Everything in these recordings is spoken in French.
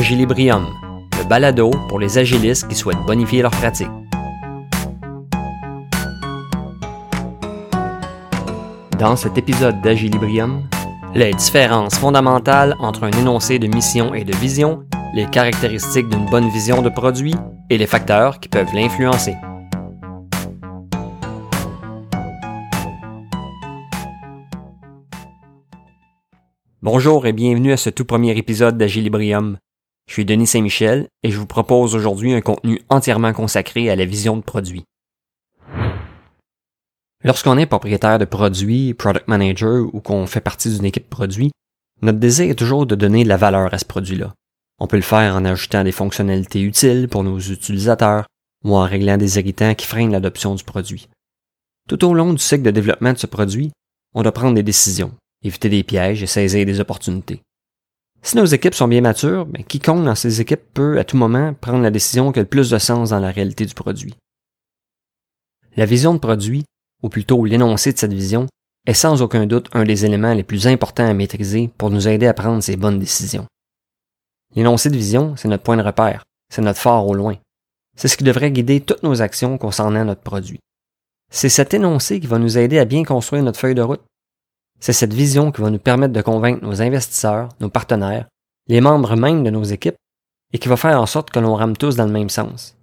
Agilibrium, le balado pour les agilistes qui souhaitent bonifier leur pratique. Dans cet épisode d'Agilibrium, les différences fondamentales entre un énoncé de mission et de vision, les caractéristiques d'une bonne vision de produit et les facteurs qui peuvent l'influencer. Bonjour et bienvenue à ce tout premier épisode d'Agilibrium. Je suis Denis Saint-Michel et je vous propose aujourd'hui un contenu entièrement consacré à la vision de produit. Lorsqu'on est propriétaire de produits, product manager ou qu'on fait partie d'une équipe produit, notre désir est toujours de donner de la valeur à ce produit-là. On peut le faire en ajoutant des fonctionnalités utiles pour nos utilisateurs ou en réglant des irritants qui freinent l'adoption du produit. Tout au long du cycle de développement de ce produit, on doit prendre des décisions, éviter des pièges et saisir des opportunités. Si nos équipes sont bien matures, ben, quiconque dans ces équipes peut à tout moment prendre la décision qui a le plus de sens dans la réalité du produit. La vision de produit, ou plutôt l'énoncé de cette vision, est sans aucun doute un des éléments les plus importants à maîtriser pour nous aider à prendre ces bonnes décisions. L'énoncé de vision, c'est notre point de repère, c'est notre phare au loin. C'est ce qui devrait guider toutes nos actions concernant notre produit. C'est cet énoncé qui va nous aider à bien construire notre feuille de route. C'est cette vision qui va nous permettre de convaincre nos investisseurs, nos partenaires, les membres même de nos équipes, et qui va faire en sorte que l'on rame tous dans le même sens.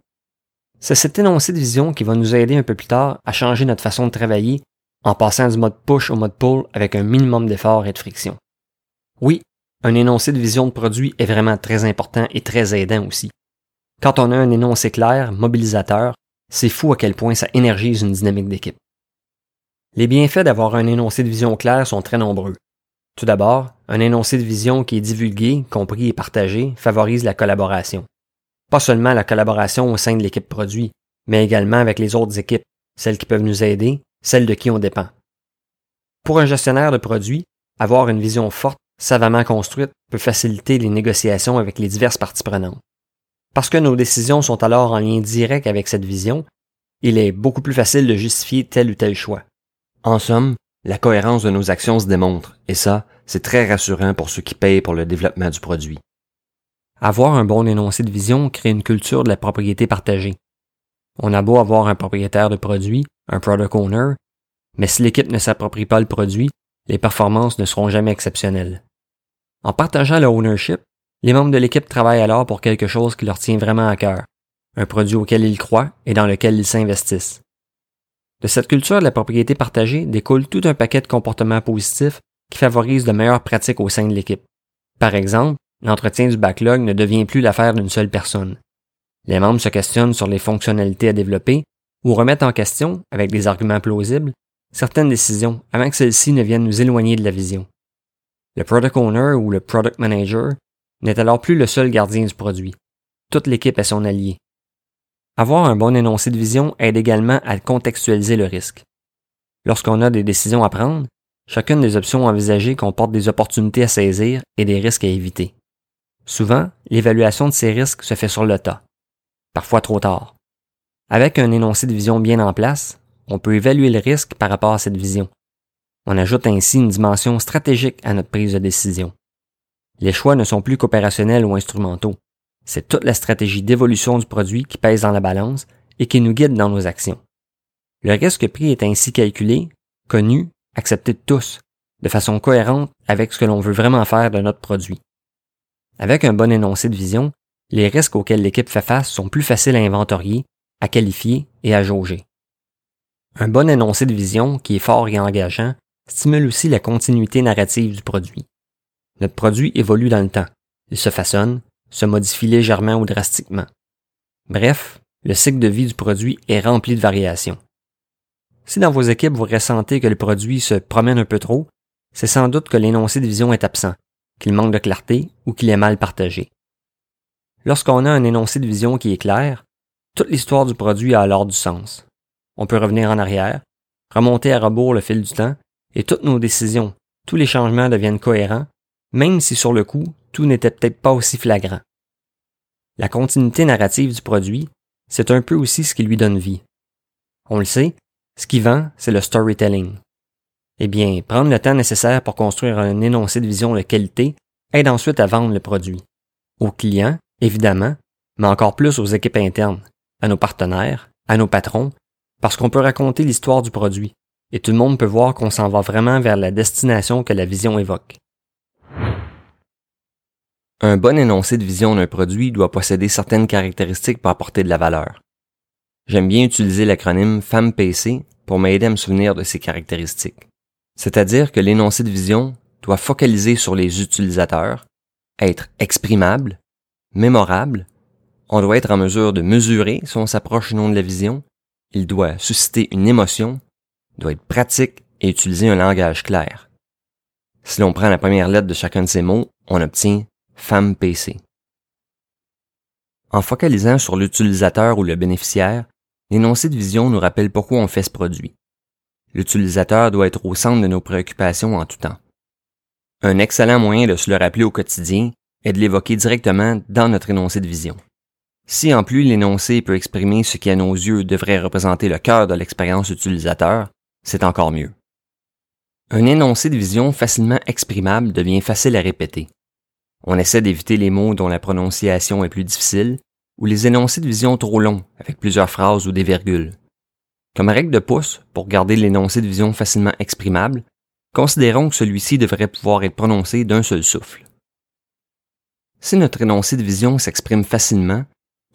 C'est cet énoncé de vision qui va nous aider un peu plus tard à changer notre façon de travailler en passant du mode push au mode pull avec un minimum d'effort et de friction. Oui, un énoncé de vision de produit est vraiment très important et très aidant aussi. Quand on a un énoncé clair, mobilisateur, c'est fou à quel point ça énergise une dynamique d'équipe. Les bienfaits d'avoir un énoncé de vision clair sont très nombreux. Tout d'abord, un énoncé de vision qui est divulgué, compris et partagé favorise la collaboration. Pas seulement la collaboration au sein de l'équipe produit, mais également avec les autres équipes, celles qui peuvent nous aider, celles de qui on dépend. Pour un gestionnaire de produits, avoir une vision forte, savamment construite, peut faciliter les négociations avec les diverses parties prenantes. Parce que nos décisions sont alors en lien direct avec cette vision, il est beaucoup plus facile de justifier tel ou tel choix. En somme, la cohérence de nos actions se démontre, et ça, c'est très rassurant pour ceux qui payent pour le développement du produit. Avoir un bon énoncé de vision crée une culture de la propriété partagée. On a beau avoir un propriétaire de produit, un product owner, mais si l'équipe ne s'approprie pas le produit, les performances ne seront jamais exceptionnelles. En partageant le ownership, les membres de l'équipe travaillent alors pour quelque chose qui leur tient vraiment à cœur, un produit auquel ils croient et dans lequel ils s'investissent. De cette culture de la propriété partagée découle tout un paquet de comportements positifs qui favorisent de meilleures pratiques au sein de l'équipe. Par exemple, l'entretien du backlog ne devient plus l'affaire d'une seule personne. Les membres se questionnent sur les fonctionnalités à développer ou remettent en question, avec des arguments plausibles, certaines décisions avant que celles-ci ne viennent nous éloigner de la vision. Le product owner ou le product manager n'est alors plus le seul gardien du produit. Toute l'équipe est son allié. Avoir un bon énoncé de vision aide également à contextualiser le risque. Lorsqu'on a des décisions à prendre, chacune des options envisagées comporte des opportunités à saisir et des risques à éviter. Souvent, l'évaluation de ces risques se fait sur le tas, parfois trop tard. Avec un énoncé de vision bien en place, on peut évaluer le risque par rapport à cette vision. On ajoute ainsi une dimension stratégique à notre prise de décision. Les choix ne sont plus qu'opérationnels ou instrumentaux. C'est toute la stratégie d'évolution du produit qui pèse dans la balance et qui nous guide dans nos actions. Le risque pris est ainsi calculé, connu, accepté de tous, de façon cohérente avec ce que l'on veut vraiment faire de notre produit. Avec un bon énoncé de vision, les risques auxquels l'équipe fait face sont plus faciles à inventorier, à qualifier et à jauger. Un bon énoncé de vision qui est fort et engageant stimule aussi la continuité narrative du produit. Notre produit évolue dans le temps. Il se façonne, se modifie légèrement ou drastiquement. Bref, le cycle de vie du produit est rempli de variations. Si dans vos équipes vous ressentez que le produit se promène un peu trop, c'est sans doute que l'énoncé de vision est absent, qu'il manque de clarté ou qu'il est mal partagé. Lorsqu'on a un énoncé de vision qui est clair, toute l'histoire du produit a alors du sens. On peut revenir en arrière, remonter à rebours le fil du temps, et toutes nos décisions, tous les changements deviennent cohérents, même si sur le coup, n'était peut-être pas aussi flagrant. La continuité narrative du produit, c'est un peu aussi ce qui lui donne vie. On le sait, ce qui vend, c'est le storytelling. Eh bien, prendre le temps nécessaire pour construire un énoncé de vision de qualité aide ensuite à vendre le produit. Aux clients, évidemment, mais encore plus aux équipes internes, à nos partenaires, à nos patrons, parce qu'on peut raconter l'histoire du produit, et tout le monde peut voir qu'on s'en va vraiment vers la destination que la vision évoque. Un bon énoncé de vision d'un produit doit posséder certaines caractéristiques pour apporter de la valeur. J'aime bien utiliser l'acronyme FAMPC pour m'aider à me souvenir de ces caractéristiques. C'est-à-dire que l'énoncé de vision doit focaliser sur les utilisateurs, être exprimable, mémorable, on doit être en mesure de mesurer si on s'approche ou non de la vision, il doit susciter une émotion, doit être pratique et utiliser un langage clair. Si l'on prend la première lettre de chacun de ces mots, on obtient femme PC. En focalisant sur l'utilisateur ou le bénéficiaire, l'énoncé de vision nous rappelle pourquoi on fait ce produit. L'utilisateur doit être au centre de nos préoccupations en tout temps. Un excellent moyen de se le rappeler au quotidien est de l'évoquer directement dans notre énoncé de vision. Si en plus l'énoncé peut exprimer ce qui à nos yeux devrait représenter le cœur de l'expérience utilisateur, c'est encore mieux. Un énoncé de vision facilement exprimable devient facile à répéter. On essaie d'éviter les mots dont la prononciation est plus difficile ou les énoncés de vision trop longs avec plusieurs phrases ou des virgules. Comme règle de pouce, pour garder l'énoncé de vision facilement exprimable, considérons que celui-ci devrait pouvoir être prononcé d'un seul souffle. Si notre énoncé de vision s'exprime facilement,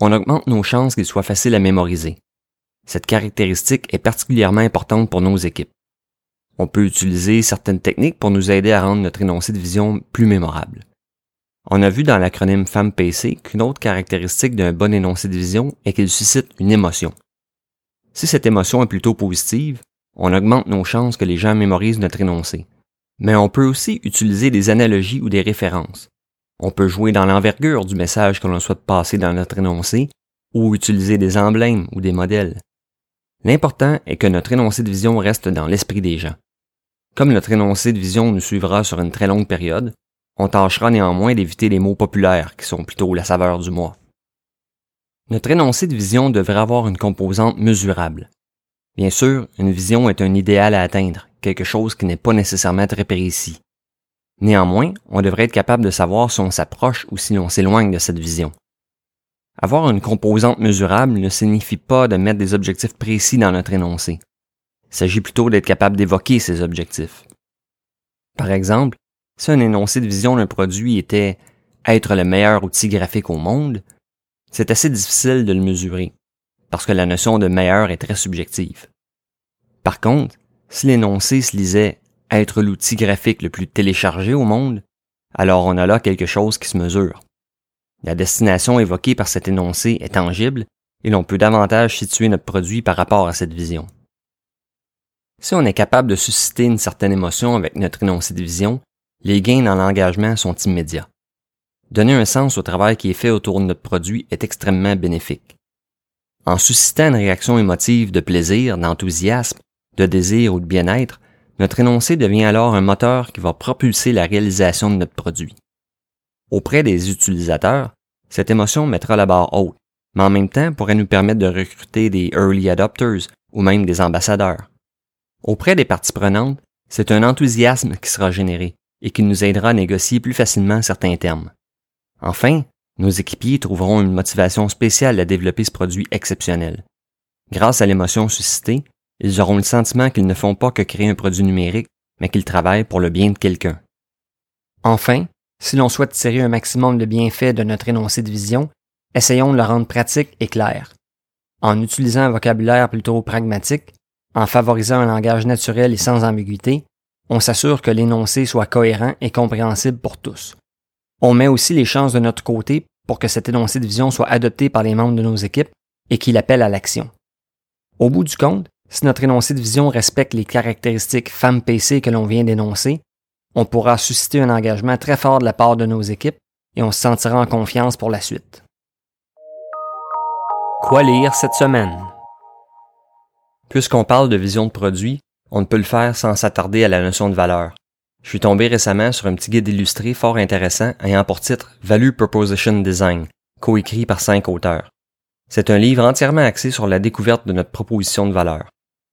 on augmente nos chances qu'il soit facile à mémoriser. Cette caractéristique est particulièrement importante pour nos équipes. On peut utiliser certaines techniques pour nous aider à rendre notre énoncé de vision plus mémorable. On a vu dans l'acronyme FAMPC qu'une autre caractéristique d'un bon énoncé de vision est qu'il suscite une émotion. Si cette émotion est plutôt positive, on augmente nos chances que les gens mémorisent notre énoncé. Mais on peut aussi utiliser des analogies ou des références. On peut jouer dans l'envergure du message que l'on souhaite passer dans notre énoncé ou utiliser des emblèmes ou des modèles. L'important est que notre énoncé de vision reste dans l'esprit des gens. Comme notre énoncé de vision nous suivra sur une très longue période, on tâchera néanmoins d'éviter les mots populaires qui sont plutôt la saveur du mois. Notre énoncé de vision devrait avoir une composante mesurable. Bien sûr, une vision est un idéal à atteindre, quelque chose qui n'est pas nécessairement très précis. Néanmoins, on devrait être capable de savoir si on s'approche ou si l'on s'éloigne de cette vision. Avoir une composante mesurable ne signifie pas de mettre des objectifs précis dans notre énoncé. Il s'agit plutôt d'être capable d'évoquer ces objectifs. Par exemple, si un énoncé de vision d'un produit était être le meilleur outil graphique au monde, c'est assez difficile de le mesurer, parce que la notion de meilleur est très subjective. Par contre, si l'énoncé se lisait être l'outil graphique le plus téléchargé au monde, alors on a là quelque chose qui se mesure. La destination évoquée par cet énoncé est tangible et l'on peut davantage situer notre produit par rapport à cette vision. Si on est capable de susciter une certaine émotion avec notre énoncé de vision, les gains dans l'engagement sont immédiats. Donner un sens au travail qui est fait autour de notre produit est extrêmement bénéfique. En suscitant une réaction émotive de plaisir, d'enthousiasme, de désir ou de bien-être, notre énoncé devient alors un moteur qui va propulser la réalisation de notre produit. Auprès des utilisateurs, cette émotion mettra la barre haute, mais en même temps pourrait nous permettre de recruter des early adopters ou même des ambassadeurs. Auprès des parties prenantes, c'est un enthousiasme qui sera généré et qui nous aidera à négocier plus facilement certains termes. Enfin, nos équipiers trouveront une motivation spéciale à développer ce produit exceptionnel. Grâce à l'émotion suscitée, ils auront le sentiment qu'ils ne font pas que créer un produit numérique, mais qu'ils travaillent pour le bien de quelqu'un. Enfin, si l'on souhaite tirer un maximum de bienfaits de notre énoncé de vision, essayons de le rendre pratique et clair. En utilisant un vocabulaire plutôt pragmatique, en favorisant un langage naturel et sans ambiguïté, on s'assure que l'énoncé soit cohérent et compréhensible pour tous. On met aussi les chances de notre côté pour que cet énoncé de vision soit adopté par les membres de nos équipes et qu'il appelle à l'action. Au bout du compte, si notre énoncé de vision respecte les caractéristiques FAM-PC que l'on vient d'énoncer, on pourra susciter un engagement très fort de la part de nos équipes et on se sentira en confiance pour la suite. Quoi lire cette semaine? Puisqu'on parle de vision de produit, on ne peut le faire sans s'attarder à la notion de valeur. Je suis tombé récemment sur un petit guide illustré fort intéressant ayant pour titre Value Proposition Design, coécrit par cinq auteurs. C'est un livre entièrement axé sur la découverte de notre proposition de valeur.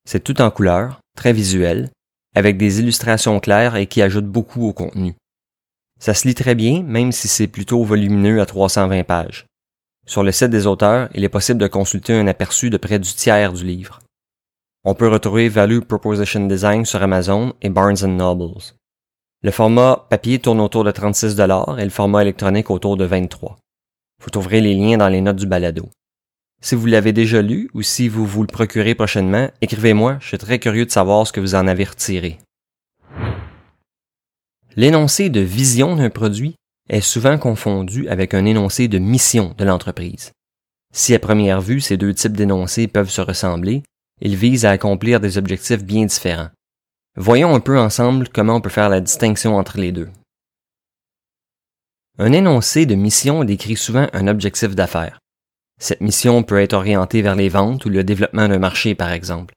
C'est tout en couleur, très visuel, avec des illustrations claires et qui ajoutent beaucoup au contenu. Ça se lit très bien, même si c'est plutôt volumineux à 320 pages. Sur le site des auteurs, il est possible de consulter un aperçu de près du tiers du livre. On peut retrouver Value Proposition Design sur Amazon et Barnes Nobles. Le format papier tourne autour de 36 et le format électronique autour de 23. Vous trouverez les liens dans les notes du balado. Si vous l'avez déjà lu ou si vous vous le procurez prochainement, écrivez-moi, je suis très curieux de savoir ce que vous en avez retiré. L'énoncé de vision d'un produit est souvent confondu avec un énoncé de mission de l'entreprise. Si à première vue ces deux types d'énoncés peuvent se ressembler, ils visent à accomplir des objectifs bien différents. Voyons un peu ensemble comment on peut faire la distinction entre les deux. Un énoncé de mission décrit souvent un objectif d'affaires. Cette mission peut être orientée vers les ventes ou le développement d'un marché, par exemple.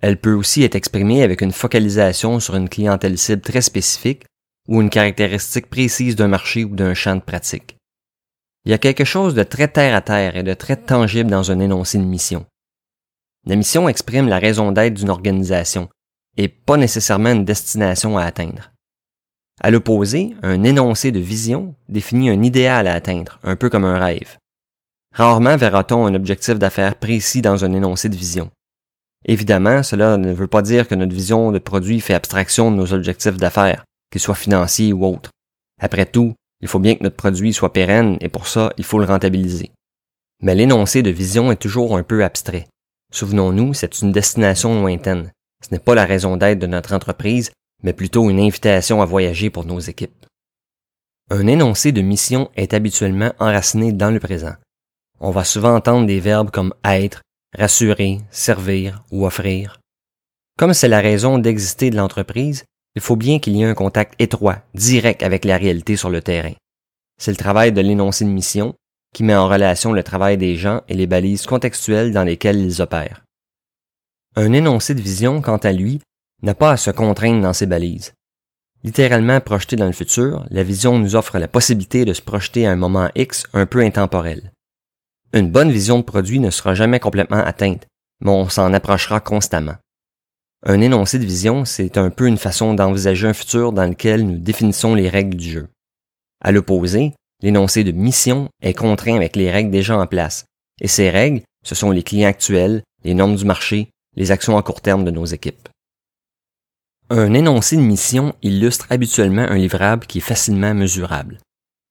Elle peut aussi être exprimée avec une focalisation sur une clientèle cible très spécifique ou une caractéristique précise d'un marché ou d'un champ de pratique. Il y a quelque chose de très terre à terre et de très tangible dans un énoncé de mission. La mission exprime la raison d'être d'une organisation et pas nécessairement une destination à atteindre. À l'opposé, un énoncé de vision définit un idéal à atteindre, un peu comme un rêve. Rarement verra-t-on un objectif d'affaires précis dans un énoncé de vision. Évidemment, cela ne veut pas dire que notre vision de produit fait abstraction de nos objectifs d'affaires qu'il soit financier ou autre. Après tout, il faut bien que notre produit soit pérenne et pour ça, il faut le rentabiliser. Mais l'énoncé de vision est toujours un peu abstrait. Souvenons-nous, c'est une destination lointaine. Ce n'est pas la raison d'être de notre entreprise, mais plutôt une invitation à voyager pour nos équipes. Un énoncé de mission est habituellement enraciné dans le présent. On va souvent entendre des verbes comme être, rassurer, servir ou offrir. Comme c'est la raison d'exister de l'entreprise, il faut bien qu'il y ait un contact étroit, direct avec la réalité sur le terrain. C'est le travail de l'énoncé de mission qui met en relation le travail des gens et les balises contextuelles dans lesquelles ils opèrent. Un énoncé de vision, quant à lui, n'a pas à se contraindre dans ses balises. Littéralement projeté dans le futur, la vision nous offre la possibilité de se projeter à un moment X un peu intemporel. Une bonne vision de produit ne sera jamais complètement atteinte, mais on s'en approchera constamment. Un énoncé de vision, c'est un peu une façon d'envisager un futur dans lequel nous définissons les règles du jeu. À l'opposé, l'énoncé de mission est contraint avec les règles déjà en place, et ces règles, ce sont les clients actuels, les normes du marché, les actions à court terme de nos équipes. Un énoncé de mission illustre habituellement un livrable qui est facilement mesurable.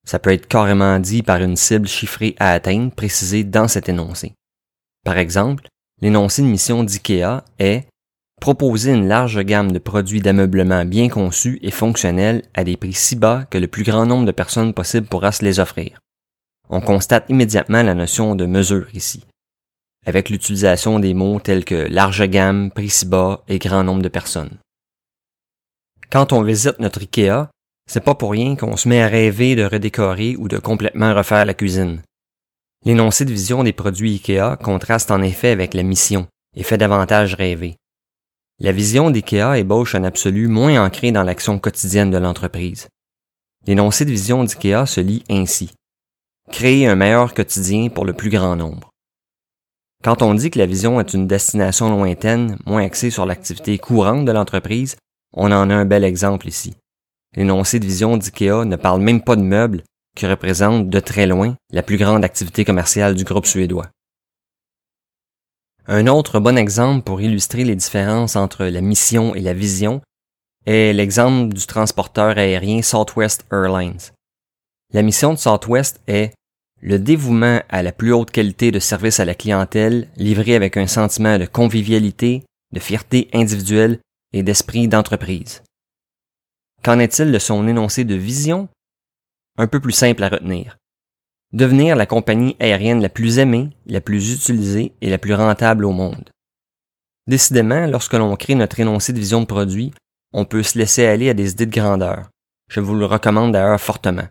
Ça peut être carrément dit par une cible chiffrée à atteindre précisée dans cet énoncé. Par exemple, l'énoncé de mission d'IKEA est proposer une large gamme de produits d'ameublement bien conçus et fonctionnels à des prix si bas que le plus grand nombre de personnes possible pourra se les offrir. On constate immédiatement la notion de mesure ici, avec l'utilisation des mots tels que large gamme, prix si bas et grand nombre de personnes. Quand on visite notre IKEA, c'est pas pour rien qu'on se met à rêver de redécorer ou de complètement refaire la cuisine. L'énoncé de vision des produits IKEA contraste en effet avec la mission et fait davantage rêver. La vision d'IKEA ébauche un absolu moins ancré dans l'action quotidienne de l'entreprise. L'énoncé de vision d'IKEA se lit ainsi. Créer un meilleur quotidien pour le plus grand nombre. Quand on dit que la vision est une destination lointaine, moins axée sur l'activité courante de l'entreprise, on en a un bel exemple ici. L'énoncé de vision d'IKEA ne parle même pas de meubles, qui représentent de très loin la plus grande activité commerciale du groupe suédois. Un autre bon exemple pour illustrer les différences entre la mission et la vision est l'exemple du transporteur aérien Southwest Airlines. La mission de Southwest est le dévouement à la plus haute qualité de service à la clientèle livré avec un sentiment de convivialité, de fierté individuelle et d'esprit d'entreprise. Qu'en est-il de son énoncé de vision? Un peu plus simple à retenir devenir la compagnie aérienne la plus aimée, la plus utilisée et la plus rentable au monde. Décidément, lorsque l'on crée notre énoncé de vision de produit, on peut se laisser aller à des idées de grandeur. Je vous le recommande d'ailleurs fortement.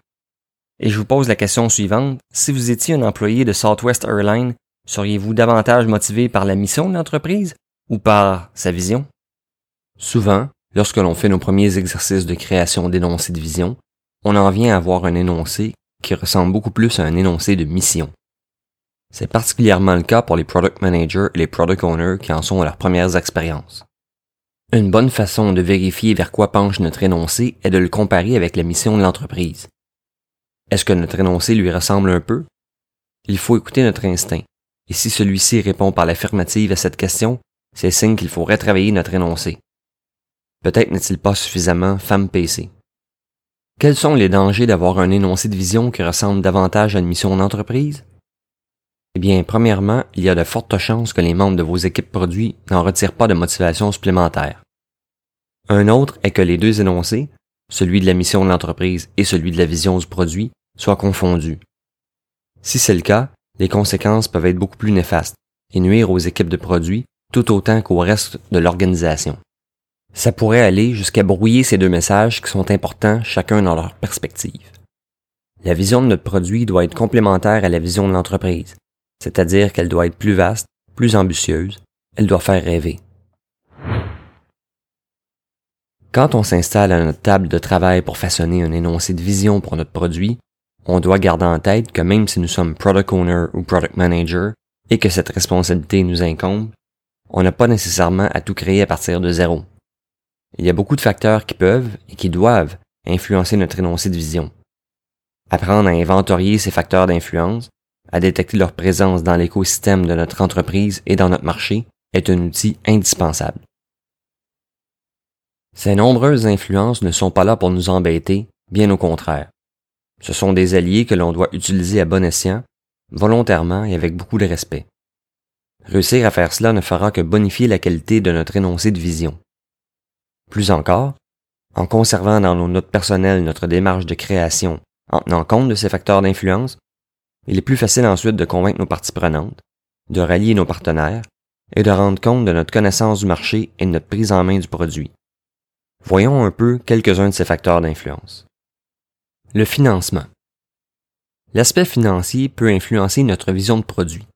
Et je vous pose la question suivante. Si vous étiez un employé de Southwest Airlines, seriez-vous davantage motivé par la mission de l'entreprise ou par sa vision? Souvent, lorsque l'on fait nos premiers exercices de création d'énoncé de vision, on en vient à avoir un énoncé qui ressemble beaucoup plus à un énoncé de mission. C'est particulièrement le cas pour les product managers et les product owners qui en sont à leurs premières expériences. Une bonne façon de vérifier vers quoi penche notre énoncé est de le comparer avec la mission de l'entreprise. Est-ce que notre énoncé lui ressemble un peu? Il faut écouter notre instinct. Et si celui-ci répond par l'affirmative à cette question, c'est signe qu'il faut retravailler notre énoncé. Peut-être n'est-il pas suffisamment femme PC. Quels sont les dangers d'avoir un énoncé de vision qui ressemble davantage à une mission d'entreprise? Eh bien, premièrement, il y a de fortes chances que les membres de vos équipes produits n'en retirent pas de motivation supplémentaire. Un autre est que les deux énoncés, celui de la mission de l'entreprise et celui de la vision du produit, soient confondus. Si c'est le cas, les conséquences peuvent être beaucoup plus néfastes et nuire aux équipes de produits tout autant qu'au reste de l'organisation. Ça pourrait aller jusqu'à brouiller ces deux messages qui sont importants chacun dans leur perspective. La vision de notre produit doit être complémentaire à la vision de l'entreprise, c'est-à-dire qu'elle doit être plus vaste, plus ambitieuse, elle doit faire rêver. Quand on s'installe à notre table de travail pour façonner un énoncé de vision pour notre produit, on doit garder en tête que même si nous sommes product owner ou product manager et que cette responsabilité nous incombe, on n'a pas nécessairement à tout créer à partir de zéro. Il y a beaucoup de facteurs qui peuvent et qui doivent influencer notre énoncé de vision. Apprendre à inventorier ces facteurs d'influence, à détecter leur présence dans l'écosystème de notre entreprise et dans notre marché est un outil indispensable. Ces nombreuses influences ne sont pas là pour nous embêter, bien au contraire. Ce sont des alliés que l'on doit utiliser à bon escient, volontairement et avec beaucoup de respect. Réussir à faire cela ne fera que bonifier la qualité de notre énoncé de vision. Plus encore, en conservant dans nos notes personnelles notre démarche de création en tenant compte de ces facteurs d'influence, il est plus facile ensuite de convaincre nos parties prenantes, de rallier nos partenaires et de rendre compte de notre connaissance du marché et de notre prise en main du produit. Voyons un peu quelques-uns de ces facteurs d'influence. Le financement. L'aspect financier peut influencer notre vision de produit.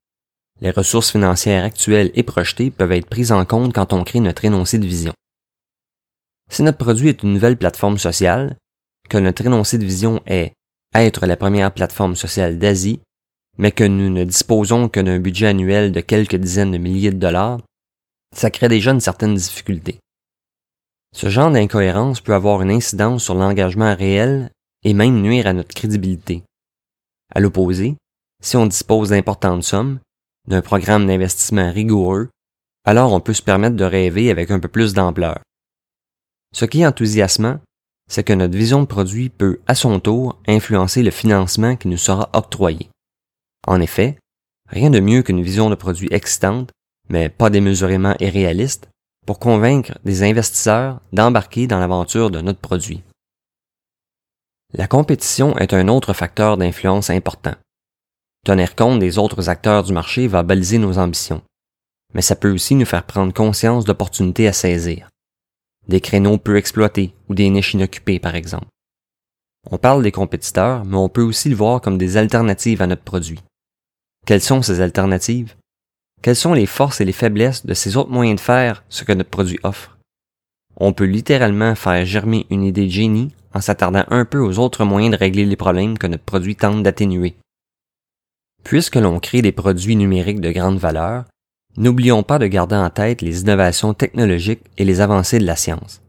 Les ressources financières actuelles et projetées peuvent être prises en compte quand on crée notre énoncé de vision. Si notre produit est une nouvelle plateforme sociale, que notre énoncé de vision est être la première plateforme sociale d'Asie, mais que nous ne disposons que d'un budget annuel de quelques dizaines de milliers de dollars, ça crée déjà une certaine difficulté. Ce genre d'incohérence peut avoir une incidence sur l'engagement réel et même nuire à notre crédibilité. À l'opposé, si on dispose d'importantes sommes, d'un programme d'investissement rigoureux, alors on peut se permettre de rêver avec un peu plus d'ampleur. Ce qui est enthousiasmant, c'est que notre vision de produit peut, à son tour, influencer le financement qui nous sera octroyé. En effet, rien de mieux qu'une vision de produit excitante, mais pas démesurément irréaliste, pour convaincre des investisseurs d'embarquer dans l'aventure de notre produit. La compétition est un autre facteur d'influence important. Tenir compte des autres acteurs du marché va baliser nos ambitions, mais ça peut aussi nous faire prendre conscience d'opportunités à saisir des créneaux peu exploités ou des niches inoccupées par exemple. On parle des compétiteurs, mais on peut aussi le voir comme des alternatives à notre produit. Quelles sont ces alternatives? Quelles sont les forces et les faiblesses de ces autres moyens de faire ce que notre produit offre? On peut littéralement faire germer une idée de génie en s'attardant un peu aux autres moyens de régler les problèmes que notre produit tente d'atténuer. Puisque l'on crée des produits numériques de grande valeur, N'oublions pas de garder en tête les innovations technologiques et les avancées de la science.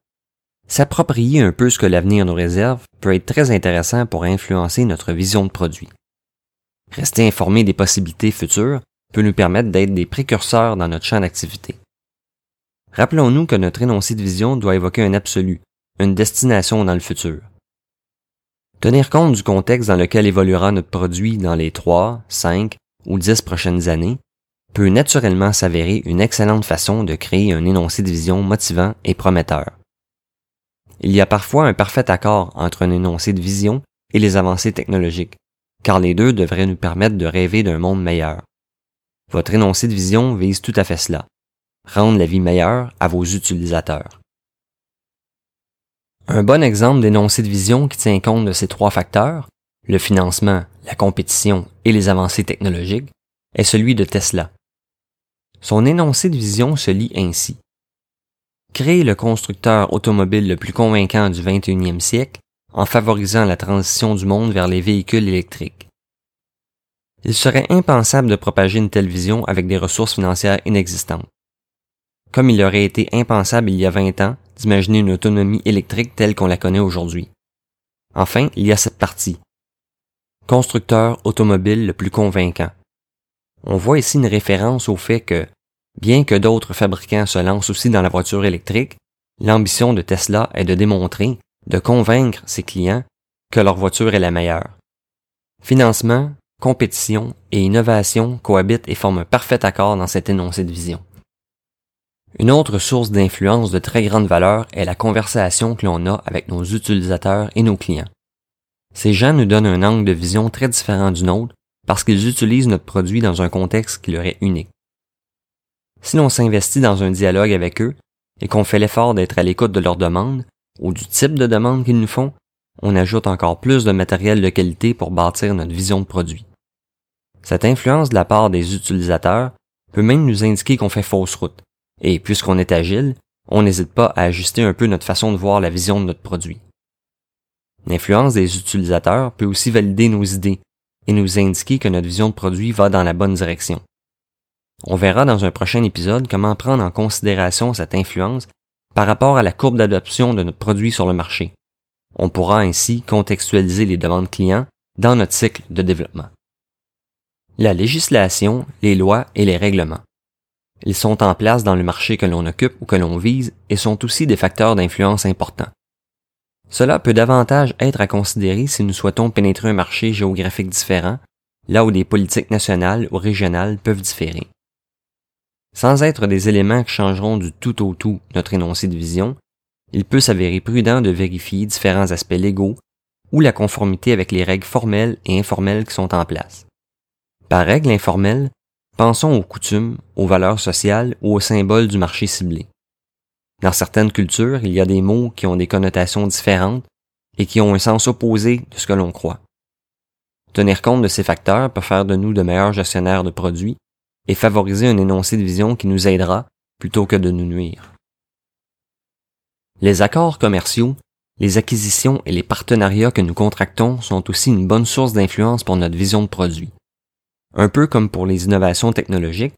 S'approprier un peu ce que l'avenir nous réserve peut être très intéressant pour influencer notre vision de produit. Rester informé des possibilités futures peut nous permettre d'être des précurseurs dans notre champ d'activité. Rappelons-nous que notre énoncé de vision doit évoquer un absolu, une destination dans le futur. Tenir compte du contexte dans lequel évoluera notre produit dans les 3, 5 ou 10 prochaines années peut naturellement s'avérer une excellente façon de créer un énoncé de vision motivant et prometteur. Il y a parfois un parfait accord entre un énoncé de vision et les avancées technologiques, car les deux devraient nous permettre de rêver d'un monde meilleur. Votre énoncé de vision vise tout à fait cela, rendre la vie meilleure à vos utilisateurs. Un bon exemple d'énoncé de vision qui tient compte de ces trois facteurs, le financement, la compétition et les avancées technologiques, est celui de Tesla, son énoncé de vision se lit ainsi. Créer le constructeur automobile le plus convaincant du 21e siècle en favorisant la transition du monde vers les véhicules électriques. Il serait impensable de propager une telle vision avec des ressources financières inexistantes. comme il aurait été impensable il y a 20 ans d'imaginer une autonomie électrique telle qu'on la connaît aujourd'hui. Enfin, il y a cette partie. Constructeur automobile le plus convaincant. On voit ici une référence au fait que, bien que d'autres fabricants se lancent aussi dans la voiture électrique, l'ambition de Tesla est de démontrer, de convaincre ses clients que leur voiture est la meilleure. Financement, compétition et innovation cohabitent et forment un parfait accord dans cet énoncé de vision. Une autre source d'influence de très grande valeur est la conversation que l'on a avec nos utilisateurs et nos clients. Ces gens nous donnent un angle de vision très différent du nôtre parce qu'ils utilisent notre produit dans un contexte qui leur est unique. Si l'on s'investit dans un dialogue avec eux et qu'on fait l'effort d'être à l'écoute de leurs demandes ou du type de demande qu'ils nous font, on ajoute encore plus de matériel de qualité pour bâtir notre vision de produit. Cette influence de la part des utilisateurs peut même nous indiquer qu'on fait fausse route et puisqu'on est agile, on n'hésite pas à ajuster un peu notre façon de voir la vision de notre produit. L'influence des utilisateurs peut aussi valider nos idées et nous indiquer que notre vision de produit va dans la bonne direction. On verra dans un prochain épisode comment prendre en considération cette influence par rapport à la courbe d'adoption de notre produit sur le marché. On pourra ainsi contextualiser les demandes clients dans notre cycle de développement. La législation, les lois et les règlements. Ils sont en place dans le marché que l'on occupe ou que l'on vise et sont aussi des facteurs d'influence importants. Cela peut davantage être à considérer si nous souhaitons pénétrer un marché géographique différent, là où des politiques nationales ou régionales peuvent différer. Sans être des éléments qui changeront du tout au tout notre énoncé de vision, il peut s'avérer prudent de vérifier différents aspects légaux ou la conformité avec les règles formelles et informelles qui sont en place. Par règle informelle, Pensons aux coutumes, aux valeurs sociales ou aux symboles du marché ciblé. Dans certaines cultures, il y a des mots qui ont des connotations différentes et qui ont un sens opposé de ce que l'on croit. Tenir compte de ces facteurs peut faire de nous de meilleurs gestionnaires de produits et favoriser un énoncé de vision qui nous aidera plutôt que de nous nuire. Les accords commerciaux, les acquisitions et les partenariats que nous contractons sont aussi une bonne source d'influence pour notre vision de produit. Un peu comme pour les innovations technologiques,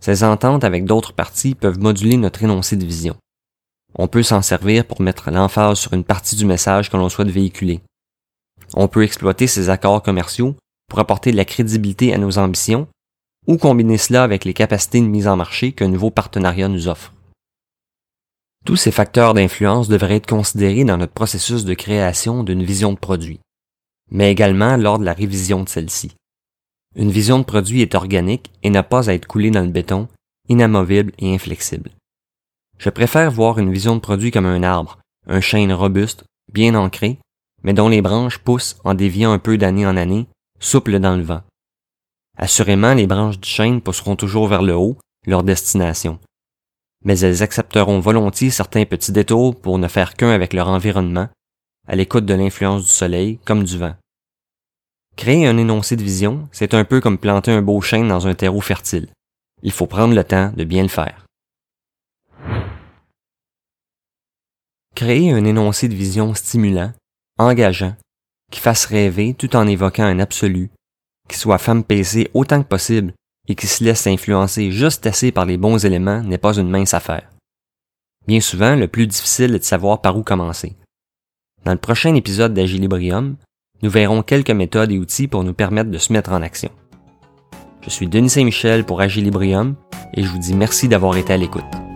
ces ententes avec d'autres parties peuvent moduler notre énoncé de vision. On peut s'en servir pour mettre l'emphase sur une partie du message que l'on souhaite véhiculer. On peut exploiter ces accords commerciaux pour apporter de la crédibilité à nos ambitions ou combiner cela avec les capacités de mise en marché qu'un nouveau partenariat nous offre. Tous ces facteurs d'influence devraient être considérés dans notre processus de création d'une vision de produit, mais également lors de la révision de celle-ci. Une vision de produit est organique et n'a pas à être coulée dans le béton, inamovible et inflexible. Je préfère voir une vision de produit comme un arbre, un chêne robuste, bien ancré, mais dont les branches poussent en déviant un peu d'année en année, souple dans le vent. Assurément, les branches du chêne pousseront toujours vers le haut, leur destination. Mais elles accepteront volontiers certains petits détours pour ne faire qu'un avec leur environnement, à l'écoute de l'influence du soleil comme du vent. Créer un énoncé de vision, c'est un peu comme planter un beau chêne dans un terreau fertile. Il faut prendre le temps de bien le faire. Créer un énoncé de vision stimulant, engageant, qui fasse rêver tout en évoquant un absolu, qui soit femme PC autant que possible et qui se laisse influencer juste assez par les bons éléments n'est pas une mince affaire. Bien souvent, le plus difficile est de savoir par où commencer. Dans le prochain épisode d'Agilibrium, nous verrons quelques méthodes et outils pour nous permettre de se mettre en action. Je suis Denis Saint-Michel pour Agilibrium et je vous dis merci d'avoir été à l'écoute.